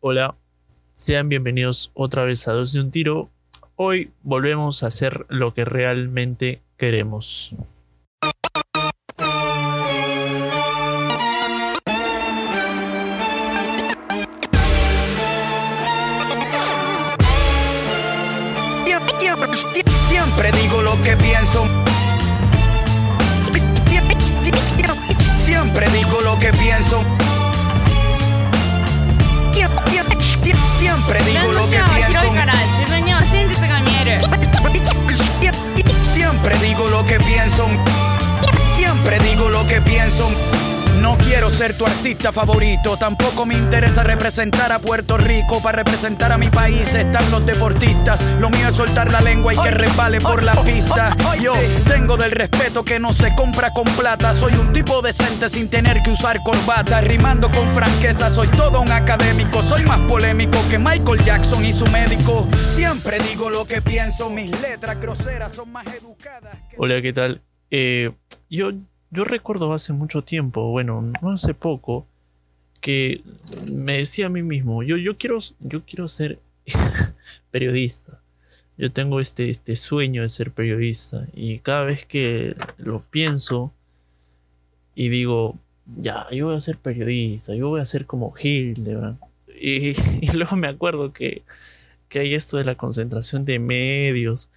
Hola, sean bienvenidos otra vez a Dos de un Tiro. Hoy volvemos a hacer lo que realmente queremos. Siempre digo lo que pienso. Siempre digo lo que pienso. No quiero ser tu artista favorito, tampoco me interesa representar a Puerto Rico. Para representar a mi país están los deportistas. Lo mío es soltar la lengua y que resbale por la pista. Yo tengo del respeto que no se compra con plata. Soy un tipo decente sin tener que usar corbata. Rimando con franqueza, soy todo un académico. Soy más polémico que Michael Jackson y su médico. Siempre digo lo que pienso, mis letras groseras son más educadas. que- Hola, ¿qué tal? Eh, yo, yo recuerdo hace mucho tiempo, bueno, no hace poco, que me decía a mí mismo, yo, yo, quiero, yo quiero ser periodista. Yo tengo este, este sueño de ser periodista y cada vez que lo pienso y digo, ya, yo voy a ser periodista, yo voy a ser como Hildebrand. Y, y luego me acuerdo que, que hay esto de la concentración de medios,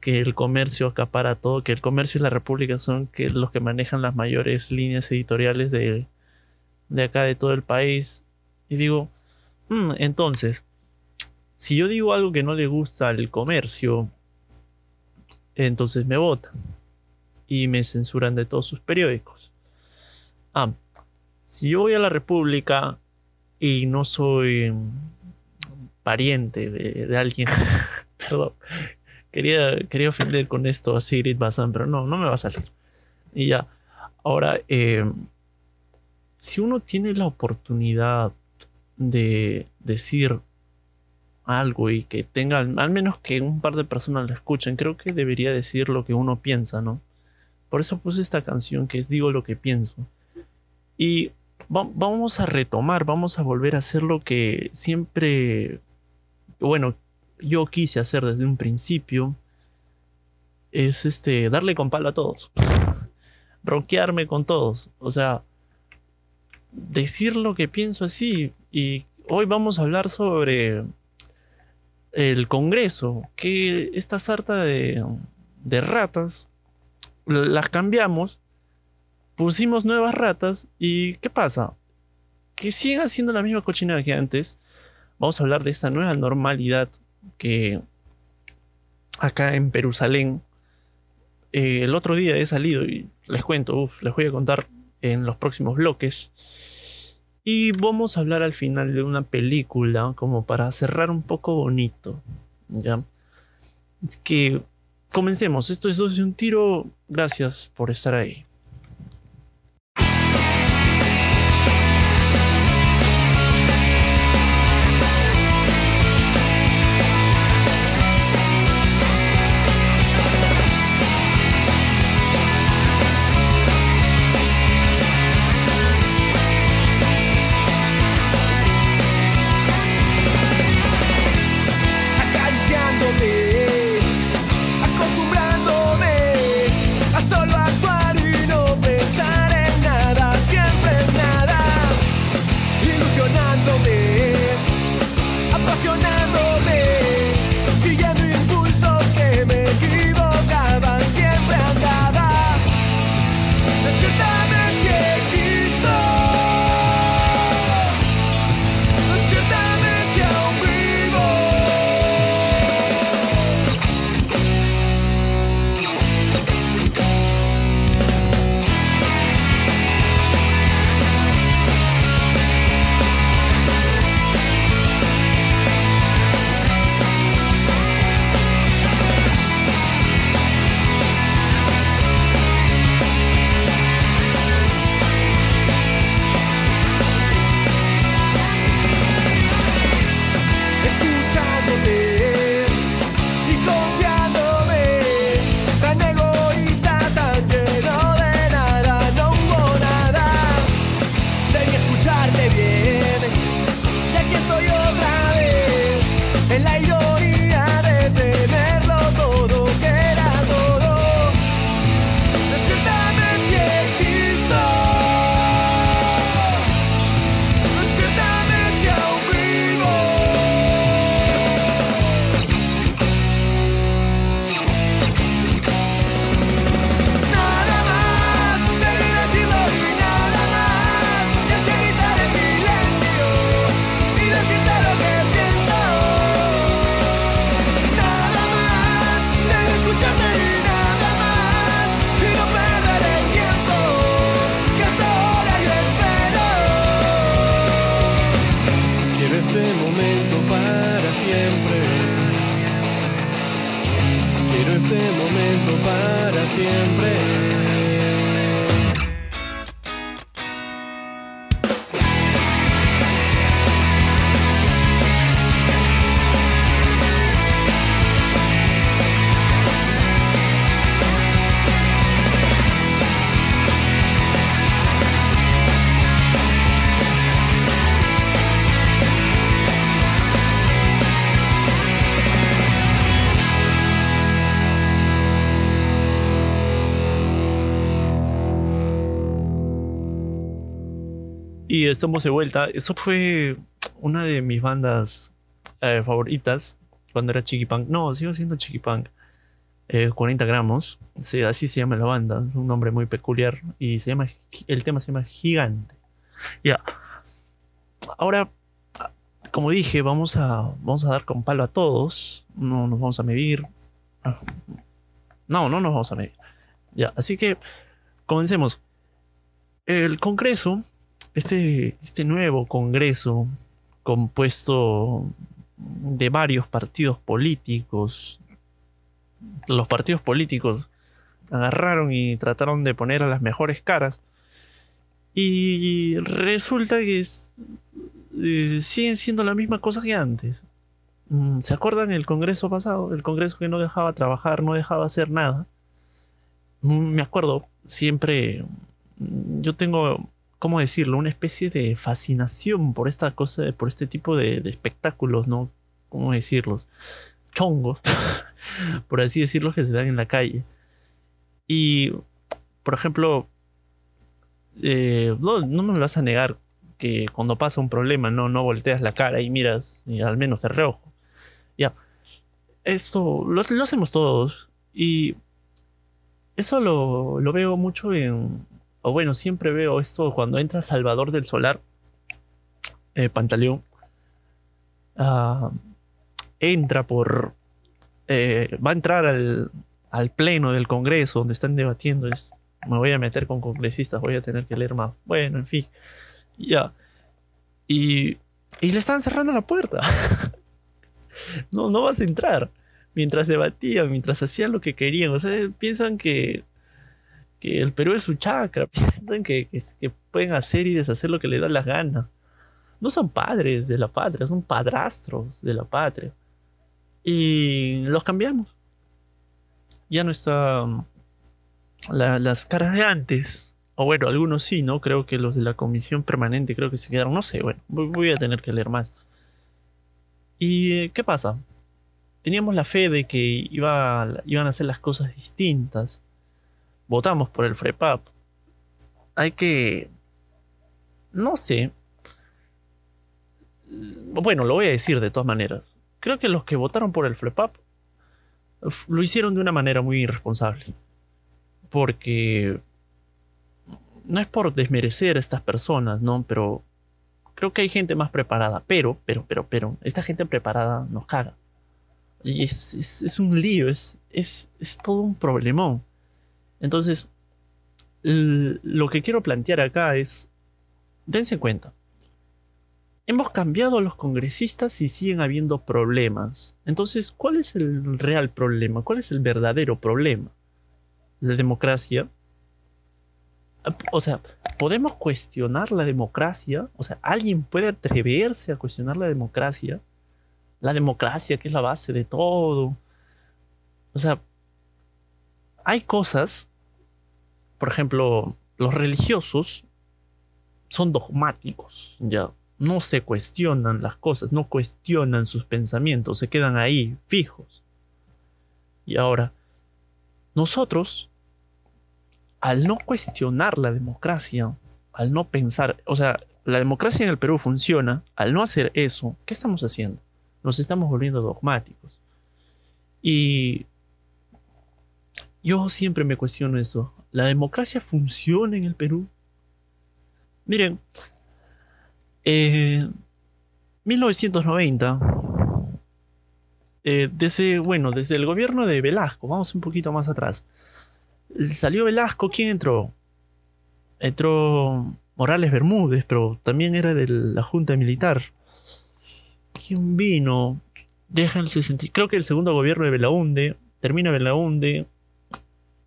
que el comercio acapara todo, que el comercio y la república son los que manejan las mayores líneas editoriales de, de acá de todo el país. Y digo, "Mm, entonces, si yo digo algo que no le gusta al comercio, entonces me votan y me censuran de todos sus periódicos. Ah, si yo voy a la república y no soy mm, pariente de, de alguien, perdón, quería, quería ofender con esto a Sigrid Bazán, pero no, no me va a salir. Y ya, ahora, eh, si uno tiene la oportunidad de decir algo y que tenga, al menos que un par de personas lo escuchen, creo que debería decir lo que uno piensa, ¿no? Por eso puse esta canción que es Digo lo que pienso. Y va- vamos a retomar, vamos a volver a hacer lo que siempre, bueno, yo quise hacer desde un principio es este darle con palo a todos. Bronquearme con todos. O sea, decir lo que pienso así. Y hoy vamos a hablar sobre el Congreso. Que esta sarta de, ratas las cambiamos. Pusimos nuevas ratas. ¿Y qué pasa? Que siguen haciendo la misma cochinada que antes. Vamos a hablar de esta nueva normalidad que acá en Perusalén eh, el otro día he salido y les cuento, uf, les voy a contar en los próximos bloques. Y vamos a hablar al final de una película como para cerrar un poco bonito. ¿ya? Es que comencemos. Esto es un Tiro. Gracias por estar ahí. El aire Y estamos de vuelta. Eso fue una de mis bandas eh, favoritas cuando era Chiqui Punk. No, sigo siendo Chiqui Punk. Eh, 40 gramos. Sí, así se llama la banda. Es un nombre muy peculiar. Y se llama. El tema se llama Gigante. Ya. Ahora, como dije, vamos a, vamos a dar con palo a todos. No nos vamos a medir. No, no nos vamos a medir. Ya, así que comencemos. El Congreso este, este nuevo Congreso compuesto de varios partidos políticos, los partidos políticos agarraron y trataron de poner a las mejores caras y resulta que eh, siguen siendo la misma cosa que antes. Mm, ¿Se acuerdan el Congreso pasado? El Congreso que no dejaba trabajar, no dejaba hacer nada. Mm, Me acuerdo, siempre mm, yo tengo ¿cómo decirlo? Una especie de fascinación por esta cosa, por este tipo de, espectáculos, ¿no? ¿Cómo decirlos? Chongos, por así decirlo, que se dan en la calle. Y, por ejemplo, eh, no, no me vas a negar que cuando pasa un problema, no, no volteas la cara y miras, al menos de reojo. Ya. Esto lo, hacemos todos. Y eso lo veo mucho en, o bueno, siempre veo esto cuando entra Salvador del Solar, eh, Pantaleón, ah, entra por, eh, va a entrar al, al pleno del Congreso donde están debatiendo, es, me voy a meter con congresistas, voy a tener que leer más, bueno, en fin, ya, y, y le están cerrando la puerta, no, no vas a entrar, mientras debatían, mientras hacían lo que querían, o sea, piensan que que el Perú es su chacra, piensan que, pueden hacer y deshacer lo que les da la gana. No son padres de la patria, son padrastros de la patria. Y los cambiamos. Ya no está mm, la- las caras de antes. O bueno, algunos sí, ¿no? Creo que los de la comisión permanente creo que se quedaron. No sé, bueno, voy, voy a tener que leer más. ¿Y eh, qué pasa? Teníamos la fe de que iba, iban a hacer las cosas distintas votamos por el FREPAP. Hay que. No sé. Bueno, lo voy a decir de todas maneras. Creo que los que votaron por el FREPAP lo hicieron de una manera muy irresponsable. Porque. No es por desmerecer a estas personas, ¿no? Pero. Creo que hay gente más preparada. Pero, pero, pero, pero. Esta gente preparada nos caga. Y es, es- es un lío, es, es, es todo un problemón. Entonces, lo que quiero plantear acá es, dense cuenta, hemos cambiado a los congresistas y siguen habiendo problemas. Entonces, ¿cuál es el real problema? ¿Cuál es el verdadero problema? ¿La democracia? O sea, ¿podemos cuestionar la democracia? O sea, ¿alguien puede atreverse a cuestionar la democracia? La democracia, que es la base de todo. O sea, hay cosas, por ejemplo, los religiosos son dogmáticos, ya. no se cuestionan las cosas, no cuestionan sus pensamientos, se quedan ahí fijos. Y ahora, nosotros, al no cuestionar la democracia, al no pensar, o sea, la democracia en el Perú funciona, al no hacer eso, ¿qué estamos haciendo? Nos estamos volviendo dogmáticos. Y yo siempre me cuestiono eso. ¿La democracia funciona en el Perú? Miren, eh, 1990, eh, desde, bueno, desde el gobierno de Velasco, vamos un poquito más atrás. Salió Velasco, ¿quién entró? Entró Morales Bermúdez, pero también era de la Junta Militar. ¿Quién vino? Deja el 60, creo que el segundo gobierno de Belaunde, termina Belaunde,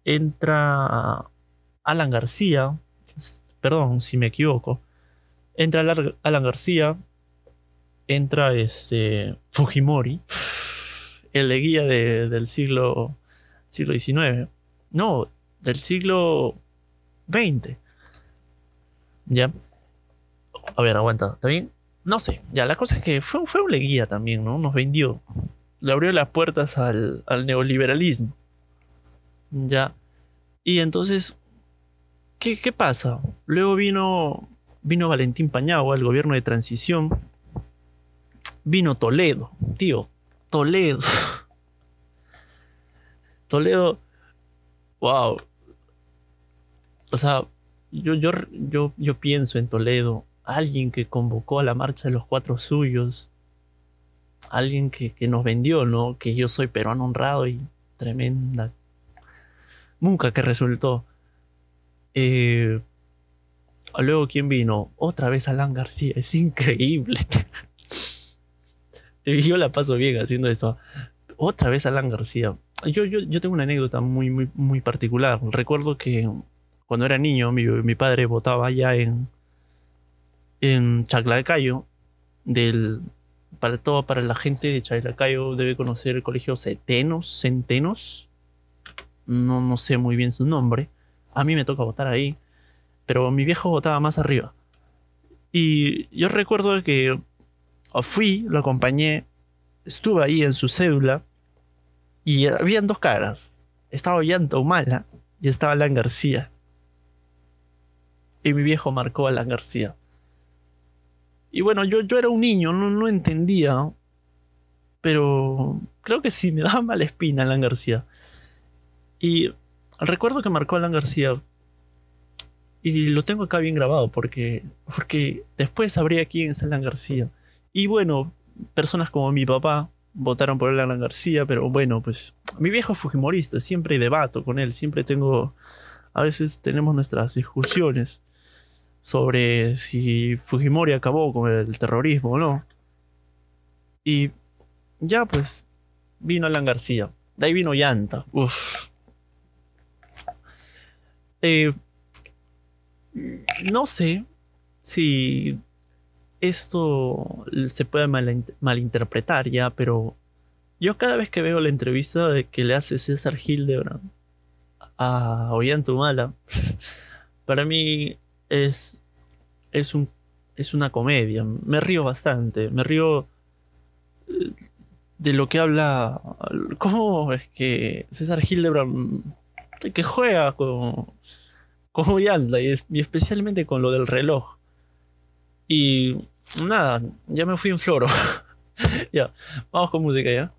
entra Alan García, perdón si me equivoco, entra Alan García, entra este Fujimori, el guía de- del siglo, siglo XIX, no, del siglo XX. Ya. A ver, aguanta, ¿está bien? No sé, ya, la cosa es que fue, fue un leguía también, ¿no? Nos vendió, le abrió las puertas al neoliberalismo. Ya. Y entonces, ¿qué, qué pasa? Luego vino, vino Valentín Pañagua, el gobierno de transición. Vino Toledo, tío, Toledo. Toledo, wow. O sea, yo, yo, yo, yo pienso en Toledo, alguien que convocó a la marcha de los cuatro suyos, alguien que, que nos vendió, ¿no? Que yo soy peruano honrado y tremenda Nunca que resultó. Eh, luego, ¿quién vino? Otra vez Alan García. Es increíble. Yo la paso bien haciendo eso. Otra vez Alan García. Yo, yo, yo tengo una anécdota muy, muy, muy particular. Recuerdo que cuando era niño, mi, mi padre votaba allá en, en Chaclacayo. Del, para todo, para la gente de Chaclacayo debe conocer el colegio Centenos. Centenos no, no sé muy bien su nombre. A mí me toca votar ahí, pero mi viejo votaba más arriba. Y yo recuerdo que fui, lo acompañé, estuve ahí en su cédula y habían dos caras. Estaba Ollanta Humala y estaba Alan García. Y mi viejo marcó a Alan García. Y bueno, yo, yo era un niño, no, no entendía, pero creo que sí me daba mala espina Alan García. Y recuerdo que marcó Alan García. Y lo tengo acá bien grabado porque, porque después sabría quién es Alan García. Y bueno, personas como mi papá votaron por Alan García, pero bueno, pues mi viejo es fujimorista, siempre debato con él, siempre tengo, a veces tenemos nuestras discusiones sobre si Fujimori acabó con el terrorismo o no. Y ya pues vino Alan García, de ahí vino Llanta, uff. Eh, no sé si esto se puede mal- malinterpretar ya, pero yo cada vez que veo la entrevista que le hace César Hildebrand a Ollantumala, para mí es, es, un, es una comedia. Me río bastante, me río eh, de lo que habla. ¿Cómo es que César Hildebrand que juega con, con y, y especialmente con lo del reloj? Y nada, ya me fui en floro. ya, vamos con música ya.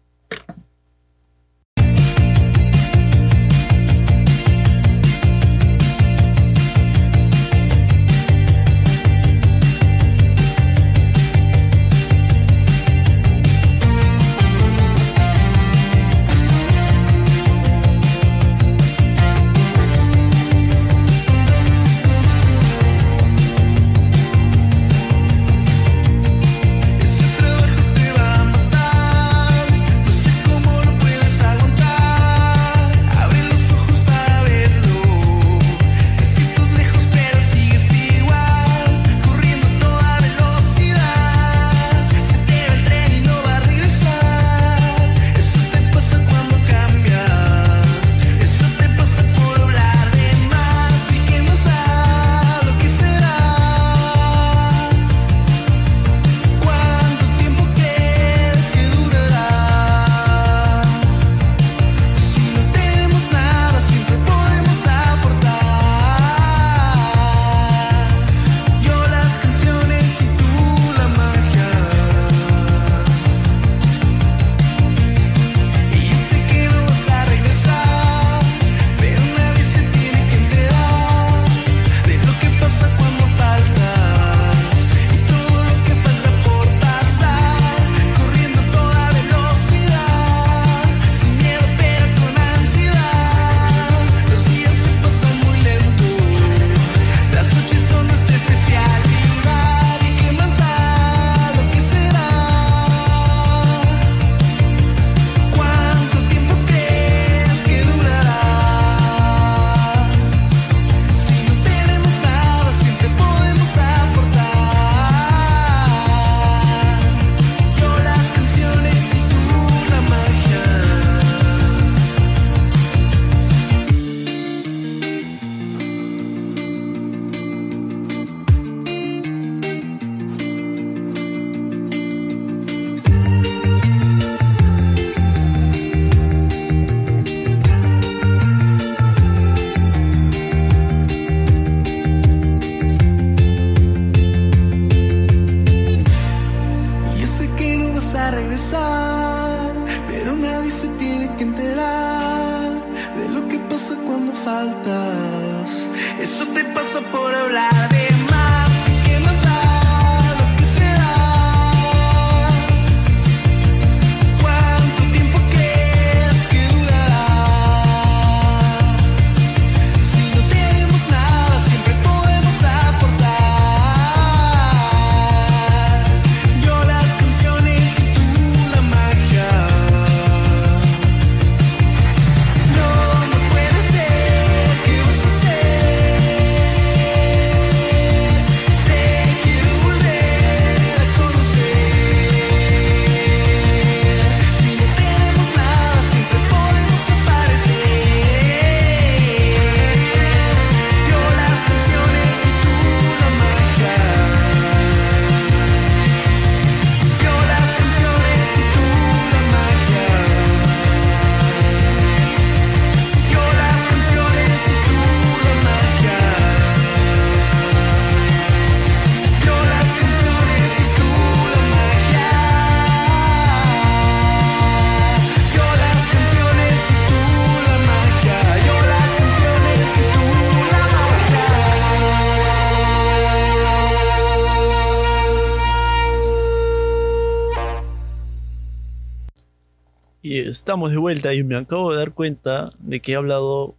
Estamos de vuelta y me acabo de dar cuenta de que he hablado,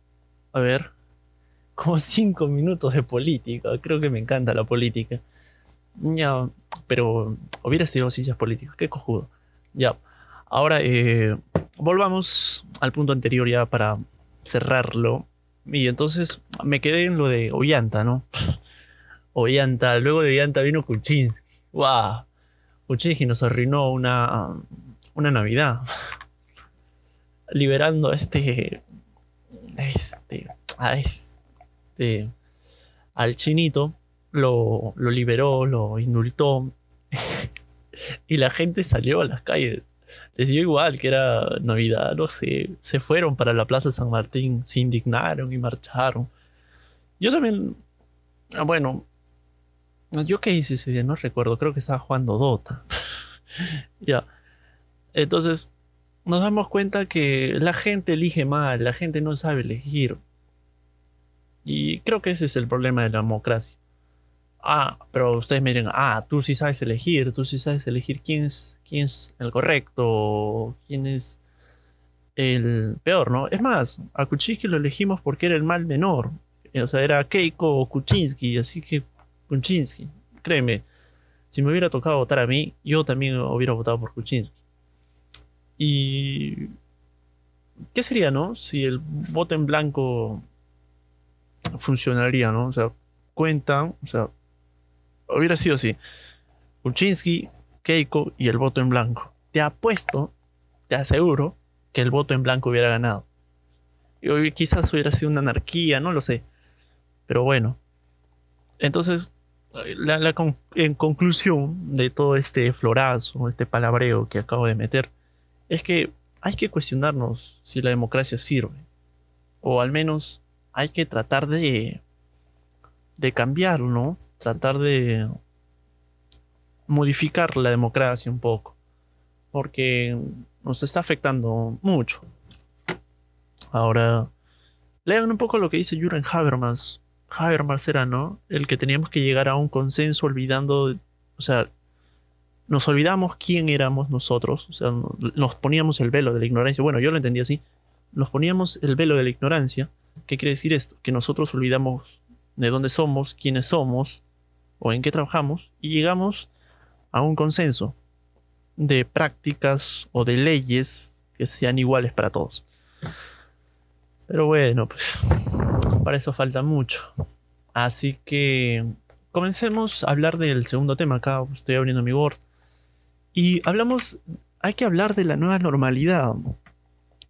a ver, como cinco minutos de política. Creo que me encanta la política. Ya, pero hubiera sido ciencias políticas, qué cojudo. Ya, ahora eh, volvamos al punto anterior ya para cerrarlo. Y entonces me quedé en lo de Ollanta, ¿no? Ollanta, luego de Ollanta vino Kuczynski. ¡Wow! Kuczynski nos arruinó una, una Navidad liberando a este, este, a este, al chinito, lo, lo liberó, lo indultó, y la gente salió a las calles. Les dio igual que era Navidad, no sé, se fueron para la Plaza San Martín, se indignaron y marcharon. Yo también, ah, bueno, yo qué hice ese día, no recuerdo, creo que estaba jugando Dota. ya. Entonces, nos damos cuenta que la gente elige mal, la gente no sabe elegir. Y creo que ese es el problema de la democracia. Ah, pero ustedes me ah, tú sí sabes elegir, tú sí sabes elegir quién es, quién es el correcto, quién es el peor, ¿no? Es más, a Kuczynski lo elegimos porque era el mal menor. O sea, era Keiko o Kuczynski, así que Kuczynski. Créeme, si me hubiera tocado votar a mí, yo también hubiera votado por Kuczynski. Y. ¿Qué sería, no? Si el voto en blanco funcionaría, ¿no? O sea, cuentan, o sea, hubiera sido así: Kuczynski, Keiko y el voto en blanco. Te apuesto, te aseguro, que el voto en blanco hubiera ganado. Y hoy quizás hubiera sido una anarquía, no lo sé. Pero bueno. Entonces, en conclusión de todo este florazo, este palabreo que acabo de meter, es que hay que cuestionarnos si la democracia sirve. O al menos hay que tratar de, de cambiar, ¿no? Tratar de modificar la democracia un poco. Porque nos está afectando mucho. Ahora, lean un poco lo que dice Jürgen Habermas. Habermas era, ¿no? El que teníamos que llegar a un consenso olvidando, o sea, nos olvidamos quién éramos nosotros, o sea, no- nos poníamos el velo de la ignorancia. Bueno, yo lo entendí así. Nos poníamos el velo de la ignorancia. ¿Qué quiere decir esto? Que nosotros olvidamos de dónde somos, quiénes somos o en qué trabajamos y llegamos a un consenso de prácticas o de leyes que sean iguales para todos. Pero bueno, pues para eso falta mucho. Así que comencemos a hablar del segundo tema. Acá estoy abriendo mi Word. Y hablamos, hay que hablar de la nueva normalidad.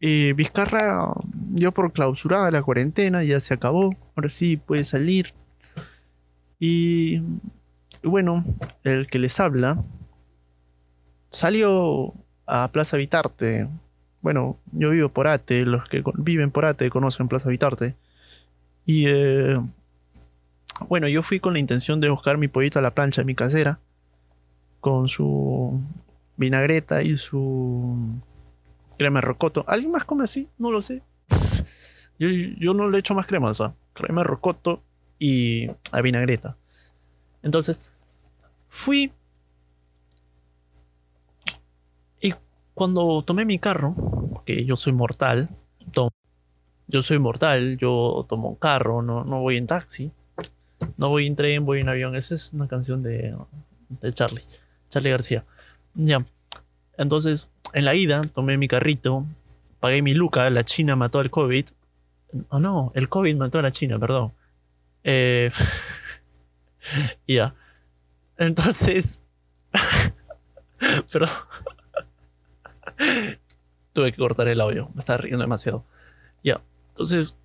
Eh, Vizcarra dio por clausurada la cuarentena, ya se acabó. Ahora sí puede salir. Y bueno, el que les habla salió a Plaza Vitarte. Bueno, yo vivo por Ate, los que viven por Ate conocen Plaza Vitarte. Y eh, bueno, yo fui con la intención de buscar mi pollito a la plancha mi casera. Con su vinagreta y su crema rocoto. ¿Alguien más come así? No lo sé. yo, yo no le echo más crema, o sea, crema rocoto y a vinagreta. Entonces, fui y cuando tomé mi carro, porque yo soy mortal, yo soy mortal, yo tomo un carro, no, no voy en taxi, no voy en tren, voy en avión. Esa es una canción de, de Charlie, Charlie García. Ya. Entonces, en la ida, tomé mi carrito, pagué mi luca, la China mató al COVID. Oh no, el COVID mató a la China, perdón. Eh, ya. Entonces. Perdón. Tuve que cortar el audio. Me estaba riendo demasiado. Ya. Entonces,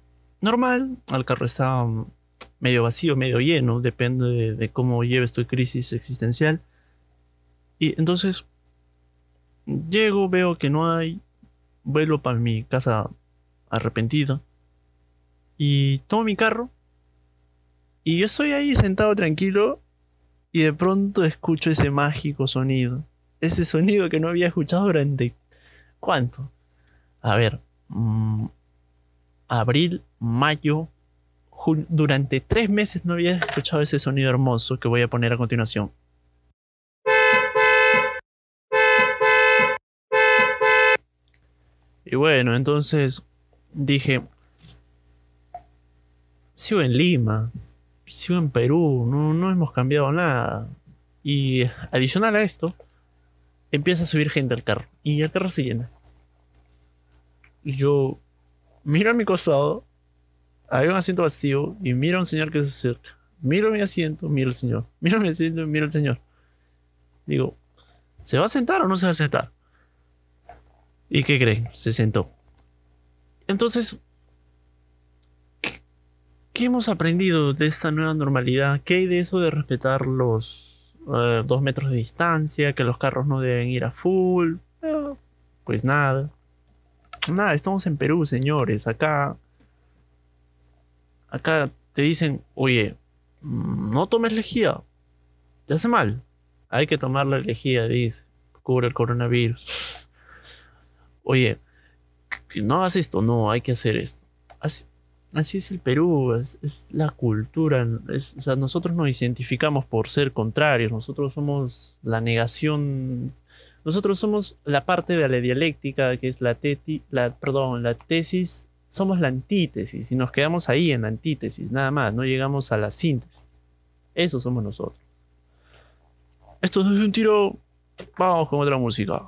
normal. El carro está mm, medio vacío, medio lleno. Depende de, de cómo lleves tu crisis existencial. Y entonces. Llego, veo que no hay. Vuelvo para mi casa arrepentido. Y tomo mi carro. Y yo estoy ahí sentado tranquilo y de pronto escucho ese mágico sonido. Ese sonido que no había escuchado durante... ¿Cuánto? A ver. mm, abril, mayo. Durante tres meses no había escuchado ese sonido hermoso que voy a poner a continuación. Y bueno, entonces dije, sigo en Lima, sigo en Perú, no, no hemos cambiado nada. Y adicional a esto, empieza a subir gente al carro y el carro se llena. Yo miro a mi costado, hay un asiento vacío y miro a un señor que se acerca. Miro mi asiento, miro al señor. Miro mi asiento, miro al señor. Digo, ¿se va a sentar o no se va a sentar? ¿Y qué creen? Se sentó. Entonces, ¿qué, hemos aprendido de esta nueva normalidad? ¿Qué hay de eso de respetar los eh, dos metros de distancia? Que los carros no deben ir a full. Eh, pues nada. Nada, estamos en Perú, señores. Acá. Acá te dicen, oye, no tomes lejía. Te hace mal. Hay que tomar la lejía, dice. Cubre el coronavirus. Oye, no hagas esto, no, hay que hacer esto. Así, es el Perú, es, la cultura. o sea, nosotros nos identificamos por ser contrarios, nosotros somos la negación, nosotros somos la parte de la dialéctica, que es la, teti, la, perdón, la tesis, somos la antítesis y nos quedamos ahí en la antítesis, nada más, no llegamos a la síntesis. Eso somos nosotros. Esto es un tiro, vamos con otra música.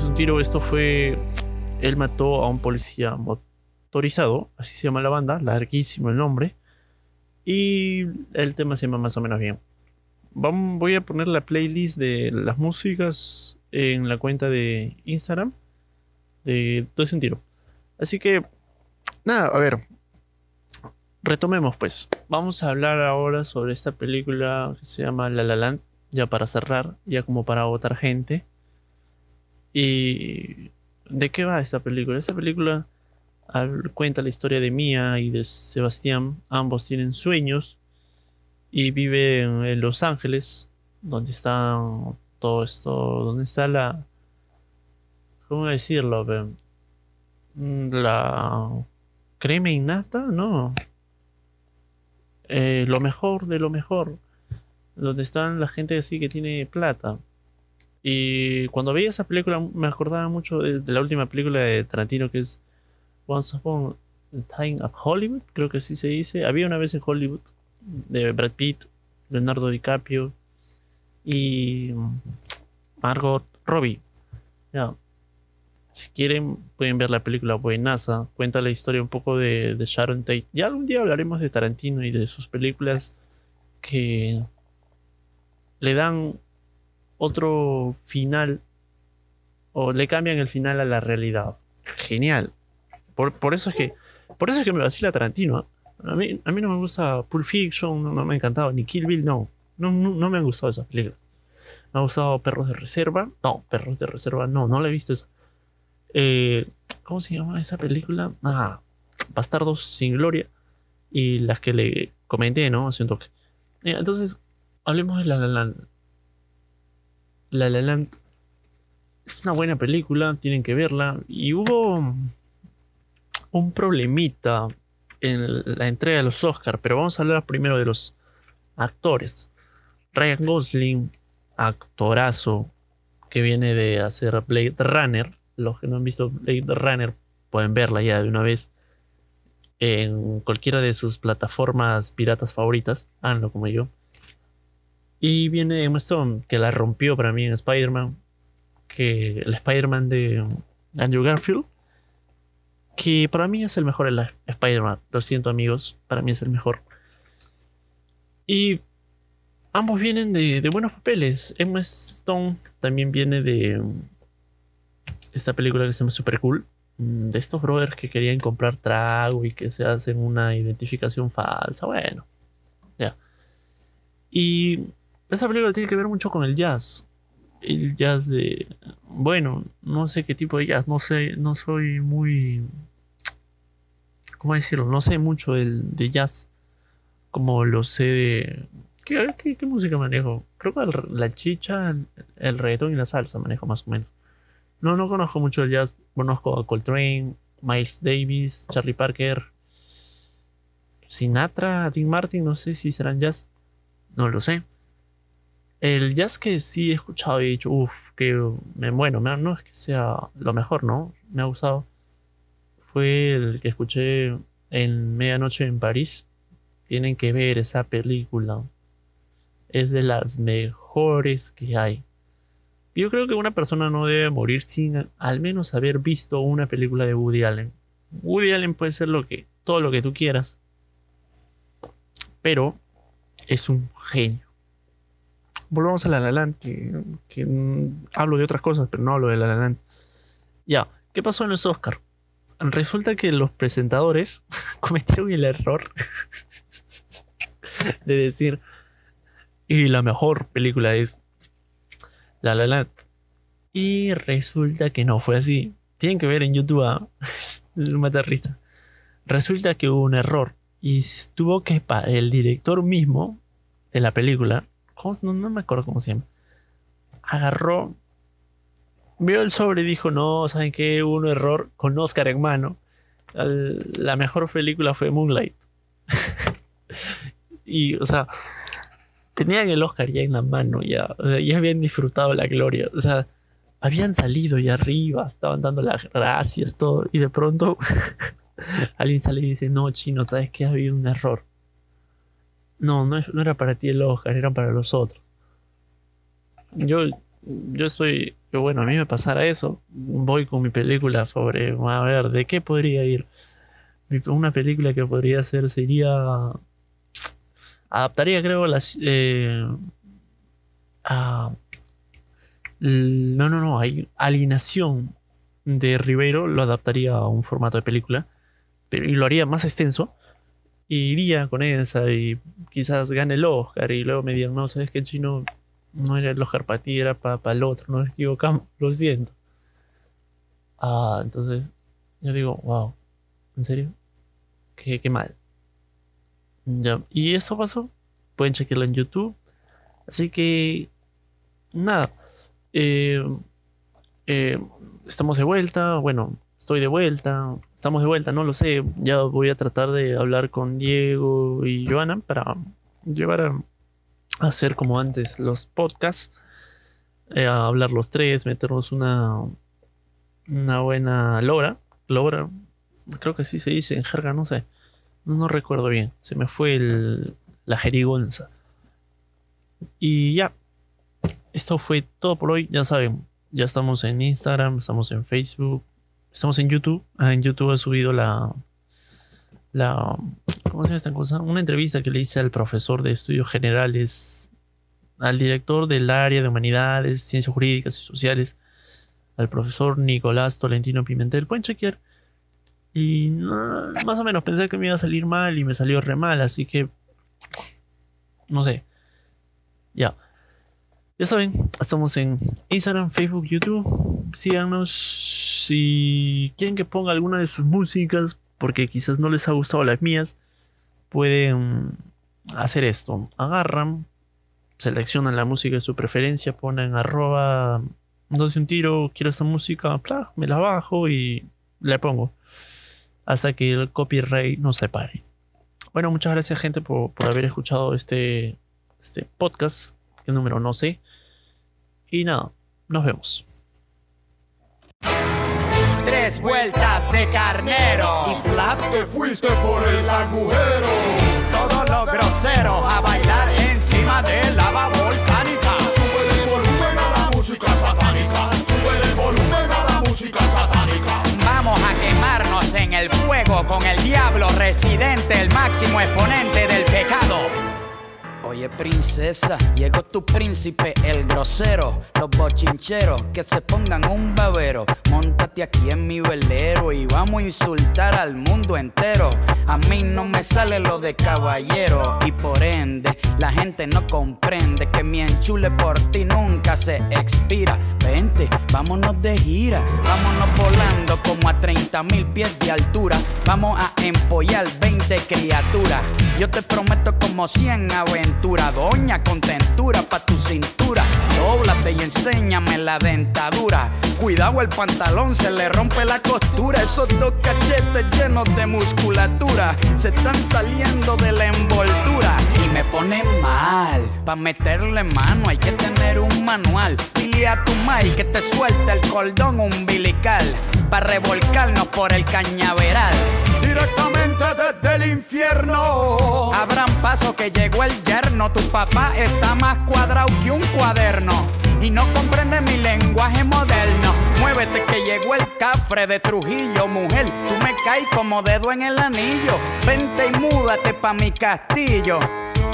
De un Tiro. Esto fue. Él mató a un policía motorizado, así se llama la banda, larguísimo el nombre. Y el tema se llama más o menos bien. Voy a poner la playlist de las músicas en la cuenta de Instagram de Dos de un Tiro. Así que, nada, a ver. Retomemos pues. Vamos a hablar ahora sobre esta película que se llama La La Land ya para cerrar, ya como para votar gente. ¿Y de qué va esta película? Esta película cuenta la historia de Mia y de Sebastián. Ambos tienen sueños y viven en Los Ángeles, donde está todo esto, donde está la... ¿Cómo decirlo? Mm, la crema innata, ¿no? Eh, lo mejor de lo mejor donde están la gente así que tiene plata. Y cuando veía esa película me acordaba mucho de, la última película de Tarantino que es Once Upon a Time of Hollywood, creo que así se dice. Había una vez en Hollywood de Brad Pitt, Leonardo DiCaprio y Margot Robbie. Ya. Si quieren, pueden ver la película buenaza. Cuenta la historia un poco de, de Sharon Tate. Ya algún día hablaremos de Tarantino y de sus películas que le dan otro final o le cambian el final a la realidad. Genial. Por, eso es que por eso es que me vacila Tarantino. ¿eh? A mí, a mí no me gusta Pulp Fiction, no, me ha encantado, ni Kill Bill, no. No, no, me han gustado esas películas. Me ha gustado Perros de Reserva. No, Perros de Reserva, no, no la he visto esa. Eh, ¿Cómo se llama esa película? Ah, Bastardos sin Gloria. Y las que le comenté, ¿no? Hace un toque. Entonces, hablemos de La La Land. La La Land es una buena película, tienen que verla. Y hubo un problemita en la entrega de los Oscars, pero vamos a hablar primero de los actores. Ryan Gosling, actorazo que viene de hacer Blade Runner. Los que no han visto Blade Runner pueden verla ya de una vez en cualquiera de sus plataformas piratas favoritas. Háganlo como yo. Y viene Emma Stone, que la rompió para mí en Spider-Man. Que el Spider-Man de Andrew Garfield. Que para mí es el mejor el Spider-Man. Lo siento, amigos. Para mí es el mejor. Y ambos vienen de, buenos papeles. Emma Stone también viene de esta película que se llama Super Cool. Mm, de estos brothers que querían comprar trago y que se hacen una identificación falsa. Bueno, ya. Y esa película tiene que ver mucho con el jazz. El jazz de. Bueno, no sé qué tipo de jazz. No sé, no soy muy. ¿Cómo decirlo? No sé mucho del, de jazz. Como lo sé de. ¿Qué, música manejo? Creo que la chicha, el, reggaetón y la salsa manejo más o menos. No, no conozco mucho el jazz. Conozco a Coltrane, Miles Davis, Charlie Parker, Sinatra, Dean Martin. No sé si serán jazz. No lo sé. El jazz que sí he escuchado y he dicho, uff, que me bueno, no es que sea lo mejor, ¿no? Me ha gustado. Fue el que escuché en Medianoche en París. Tienen que ver esa película. Es de las mejores que hay. Yo creo que una persona no debe morir sin al menos haber visto una película de Woody Allen. Woody Allen puede ser lo que, todo lo que tú quieras. Pero es un genio volvamos a La La Land, que, mm, hablo de otras cosas, pero no hablo de La La Land. Ya, ¿qué pasó en los Oscar? Resulta que los presentadores cometieron el error de decir, y la mejor película es La La Land. Y resulta que no fue así. Tienen que ver en YouTube, a mata risa. Resulta que hubo un error y tuvo que el director mismo de la película no, me acuerdo cómo se llama. Agarró, vio el sobre y dijo, no, ¿saben qué? Un error con Oscar en mano. la mejor película fue Moonlight. y, o sea, tenían el Oscar ya en la mano, ya, ya habían disfrutado la gloria. O sea, habían salido ya arriba, estaban dando las gracias, todo. Y de pronto alguien sale y dice, no, chino, ¿sabes que ha habido un error? No, no, era para ti el Oscar, era para los otros. Yo, yo estoy, yo, bueno, a mí me pasara eso, voy con mi película sobre, a ver, ¿de qué podría ir? Una película que podría hacer sería, adaptaría creo las, eh, a, no, no, no, hay Alienación de Rivero, lo adaptaría a un formato de película, y lo haría más extenso. Y iría con esa y quizás gane el Oscar y luego me digan, no, sabes que chino no era el Oscar para ti, era para el otro, nos equivocamos, lo siento. Ah, entonces yo digo, wow, ¿en serio? Qué, qué mal. Ya, y eso pasó. Pueden chequearlo en YouTube. Así que, nada. eh, eh, estamos de vuelta. Bueno, estoy de vuelta. Estamos de vuelta, no lo sé. Ya voy a tratar de hablar con Diego y Joana para llevar a, hacer como antes los podcasts. eh, a hablar los tres, meternos una, una buena lora. Lora, creo que sí se dice en jerga, no sé. No, no recuerdo bien. Se me fue el- la jerigonza. Y ya. Esto fue todo por hoy. Ya saben, ya estamos en Instagram, estamos en Facebook, estamos en YouTube. Ah, en YouTube he subido la. La. ¿Cómo se llama esta cosa? Una entrevista que le hice al profesor de estudios generales, al director del área de humanidades, ciencias jurídicas y sociales, al profesor Nicolás Tolentino Pimentel. Pueden chequear. Y no, más o menos pensé que me iba a salir mal y me salió re mal, así que. No sé. Ya. Ya saben, estamos en Instagram, Facebook, YouTube. Síganos. Si quieren que ponga alguna de sus músicas, porque quizás no les ha gustado las mías, pueden hacer esto. Agarran, seleccionan la música de su preferencia, ponen arroba, doce un tiro, quiero esta música, pla, me la bajo y le pongo. Hasta que el copyright no se pare. Bueno, muchas gracias gente por, por haber escuchado este, este podcast. El número no sé. Y nada, nos vemos. Tres vueltas de carnero y flap Te fuiste por el agujero. todos los groseros a bailar encima de lava volcánica. Sube el volumen a la música satánica. Sube el volumen a la música satánica. Vamos a quemarnos en el fuego con el diablo residente, el máximo exponente del pecado. Oye princesa, llegó tu príncipe, el grosero, los bochincheros que se pongan un babero. Móntate aquí en mi velero y vamos a insultar al mundo entero. A mí no me sale lo de caballero y por ende la gente no comprende que mi enchule por ti nunca se expira. Vente, vámonos de gira, vámonos volando como a 30 mil pies de altura. Vamos a empollar 20 criaturas. Yo te prometo como 100 aventuras, doña contentura pa' tu cintura. Dóblate y enséñame la dentadura. Cuidado, el pantalón se le rompe la costura. Esos dos cachetes llenos de musculatura se están saliendo de la envoltura. Y me pone mal. Pa' meterle mano hay que tener un manual. Dile a tu mai que te suelte el cordón umbilical. Pa' revolcarnos por el cañaveral. Directamente desde el infierno. Abran paso que llegó el yerno. Tu papá está más cuadrado que un cuaderno. Y no comprende mi lenguaje moderno. Muévete que llegó el cafre de Trujillo, mujer. Tú me caes como dedo en el anillo. Vente y múdate pa' mi castillo.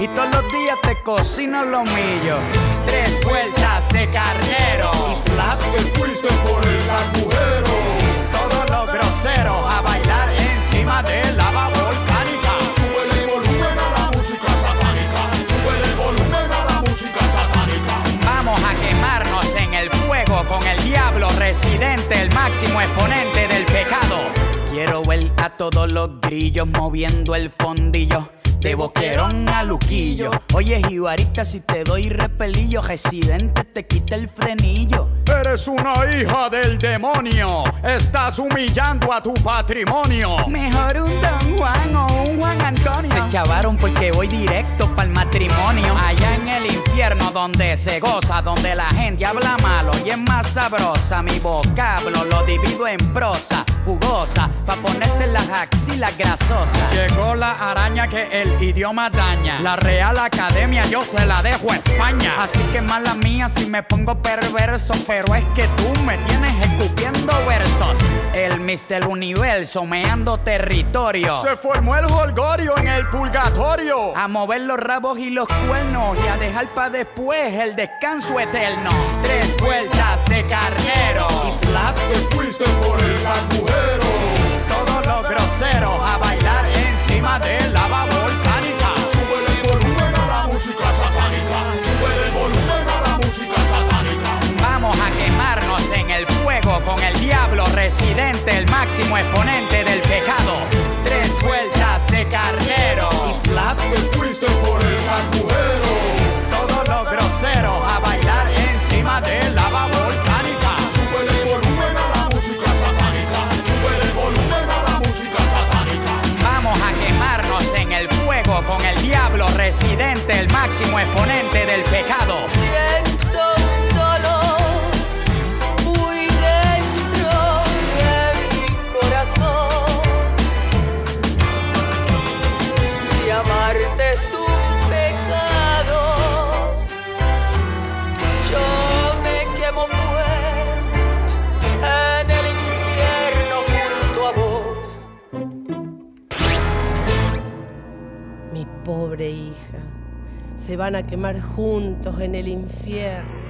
Y todos los días te cocino lo millo. Tres vueltas de carnero. Y flap Te fuiste por el agujero. Máximo exponente del pecado. Quiero ver a todos los grillos moviendo el fondillo. De boquerón a luquillo. Oye, jibarita, si te doy repelillo, residente te quita el frenillo. Eres una hija del demonio. Estás humillando a tu patrimonio. Mejor un Don Juan o un Juan Antonio. Se chavaron porque voy directo para el matrimonio. Allá en el infierno donde se goza, donde la gente habla malo y es más sabrosa. Mi vocablo lo divido en prosa. Jugosa, pa' ponerte las axilas grasosas. Llegó la araña que el idioma daña. La Real Academia yo se la dejo a España. Así que mala mía si me pongo perverso, pero es que tú me tienes escupiendo versos. El Mr. Universo meando territorio. Se formó el holgorio en el purgatorio. A mover los rabos y los cuernos y a dejar pa' después el descanso eterno. Tres vueltas de carnero y flap Te fuiste por el agujero. Todos los groseros a bailar encima de lava volcánica. Sube el volumen a la música satánica. Sube el volumen a la música satánica. Vamos a quemarnos en el fuego con el diablo residente, el máximo exponente del pecado. Tres vueltas de carnero y flap Te fuiste por el agujero. todos los groseros a bailar encima de lava diablo residente, el máximo exponente del pecado. Hija, se van a quemar juntos en el infierno.